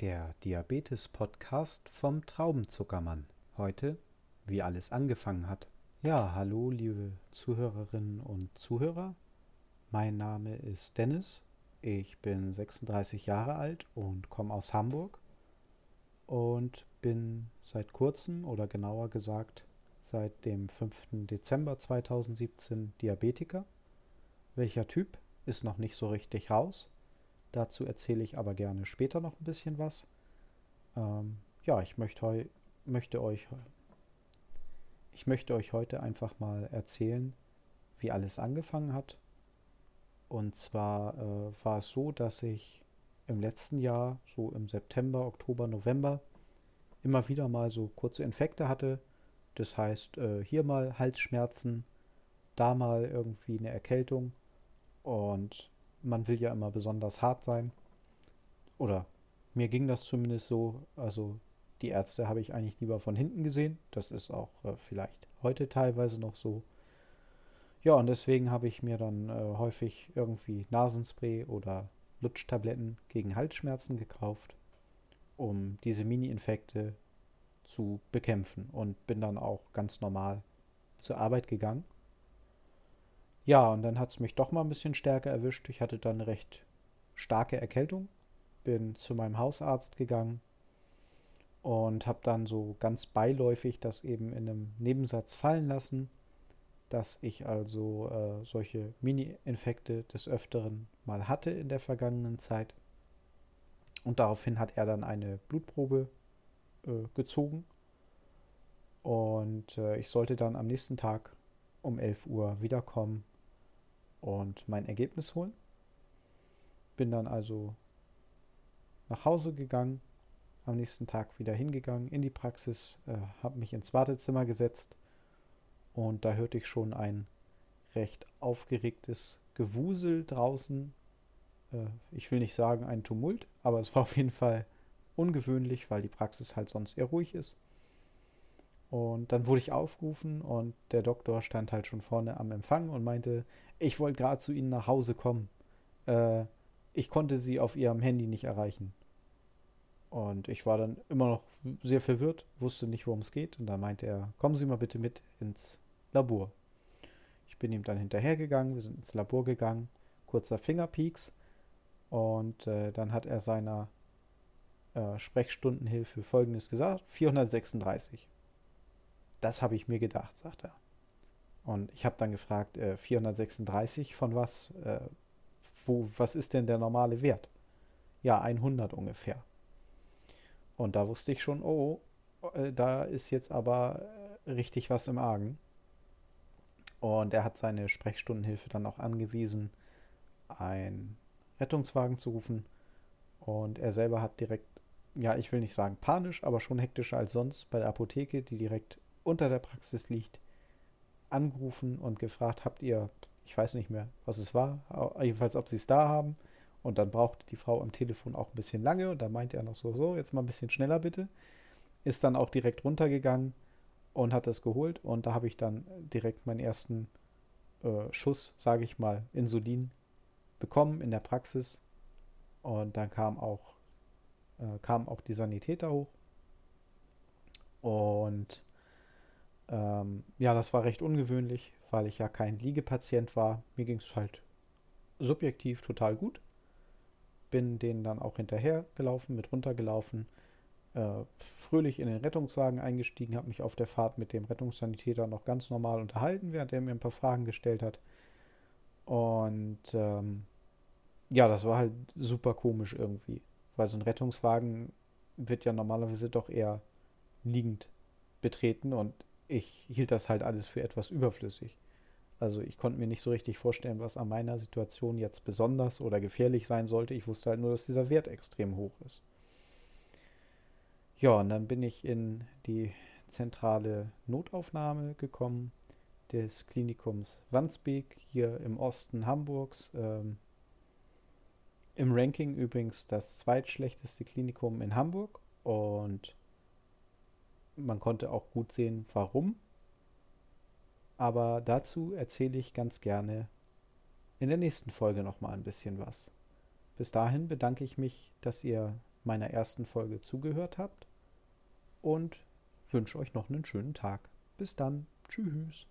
der Diabetes-Podcast vom Traubenzuckermann. Heute, wie alles angefangen hat. Ja, hallo, liebe Zuhörerinnen und Zuhörer. Mein Name ist Dennis. Ich bin 36 Jahre alt und komme aus Hamburg und bin seit kurzem oder genauer gesagt seit dem 5. Dezember 2017 Diabetiker. Welcher Typ ist noch nicht so richtig raus. Dazu erzähle ich aber gerne später noch ein bisschen was. Ähm, ja, ich möchte, möchte euch ich möchte euch heute einfach mal erzählen, wie alles angefangen hat. Und zwar äh, war es so, dass ich im letzten Jahr, so im September, Oktober, November, immer wieder mal so kurze Infekte hatte. Das heißt, äh, hier mal Halsschmerzen, da mal irgendwie eine Erkältung. Und man will ja immer besonders hart sein. Oder mir ging das zumindest so. Also die Ärzte habe ich eigentlich lieber von hinten gesehen. Das ist auch äh, vielleicht heute teilweise noch so. Ja, und deswegen habe ich mir dann äh, häufig irgendwie Nasenspray oder Lutschtabletten gegen Halsschmerzen gekauft, um diese Mini-Infekte zu bekämpfen und bin dann auch ganz normal zur Arbeit gegangen. Ja, und dann hat es mich doch mal ein bisschen stärker erwischt. Ich hatte dann eine recht starke Erkältung, bin zu meinem Hausarzt gegangen und habe dann so ganz beiläufig das eben in einem Nebensatz fallen lassen, dass ich also äh, solche Mini-Infekte des Öfteren mal hatte in der vergangenen Zeit. Und daraufhin hat er dann eine Blutprobe äh, gezogen. Und äh, ich sollte dann am nächsten Tag um 11 Uhr wiederkommen und mein Ergebnis holen. Bin dann also nach Hause gegangen, am nächsten Tag wieder hingegangen in die Praxis, äh, habe mich ins Wartezimmer gesetzt und da hörte ich schon ein recht aufgeregtes Gewusel draußen. Äh, ich will nicht sagen ein Tumult, aber es war auf jeden Fall ungewöhnlich, weil die Praxis halt sonst eher ruhig ist. Und dann wurde ich aufgerufen und der Doktor stand halt schon vorne am Empfang und meinte, ich wollte gerade zu Ihnen nach Hause kommen. Äh, ich konnte Sie auf Ihrem Handy nicht erreichen. Und ich war dann immer noch sehr verwirrt, wusste nicht, worum es geht. Und dann meinte er, kommen Sie mal bitte mit ins Labor. Ich bin ihm dann hinterhergegangen, wir sind ins Labor gegangen, kurzer Fingerpeaks. Und äh, dann hat er seiner äh, Sprechstundenhilfe folgendes gesagt: 436. Das habe ich mir gedacht, sagt er. Und ich habe dann gefragt, äh, 436 von was? Äh, wo, was ist denn der normale Wert? Ja, 100 ungefähr. Und da wusste ich schon, oh, äh, da ist jetzt aber äh, richtig was im Argen. Und er hat seine Sprechstundenhilfe dann auch angewiesen, einen Rettungswagen zu rufen. Und er selber hat direkt, ja, ich will nicht sagen panisch, aber schon hektischer als sonst bei der Apotheke, die direkt unter der Praxis liegt, angerufen und gefragt, habt ihr, ich weiß nicht mehr, was es war, jedenfalls, ob sie es da haben. Und dann brauchte die Frau am Telefon auch ein bisschen lange und dann meinte er noch so, so, jetzt mal ein bisschen schneller bitte. Ist dann auch direkt runtergegangen und hat das geholt und da habe ich dann direkt meinen ersten äh, Schuss, sage ich mal, Insulin bekommen in der Praxis. Und dann kam auch, äh, kam auch die Sanitäter hoch. Und ähm, ja, das war recht ungewöhnlich, weil ich ja kein Liegepatient war. Mir ging es halt subjektiv total gut. Bin denen dann auch hinterher gelaufen, mit runtergelaufen, äh, fröhlich in den Rettungswagen eingestiegen, habe mich auf der Fahrt mit dem Rettungssanitäter noch ganz normal unterhalten, während er mir ein paar Fragen gestellt hat. Und ähm, ja, das war halt super komisch irgendwie, weil so ein Rettungswagen wird ja normalerweise doch eher liegend betreten und ich hielt das halt alles für etwas überflüssig. Also ich konnte mir nicht so richtig vorstellen, was an meiner Situation jetzt besonders oder gefährlich sein sollte. Ich wusste halt nur, dass dieser Wert extrem hoch ist. Ja, und dann bin ich in die zentrale Notaufnahme gekommen des Klinikums Wandsbek hier im Osten Hamburgs. Ähm, Im Ranking übrigens das zweitschlechteste Klinikum in Hamburg und man konnte auch gut sehen, warum. Aber dazu erzähle ich ganz gerne in der nächsten Folge nochmal ein bisschen was. Bis dahin bedanke ich mich, dass ihr meiner ersten Folge zugehört habt und wünsche euch noch einen schönen Tag. Bis dann. Tschüss.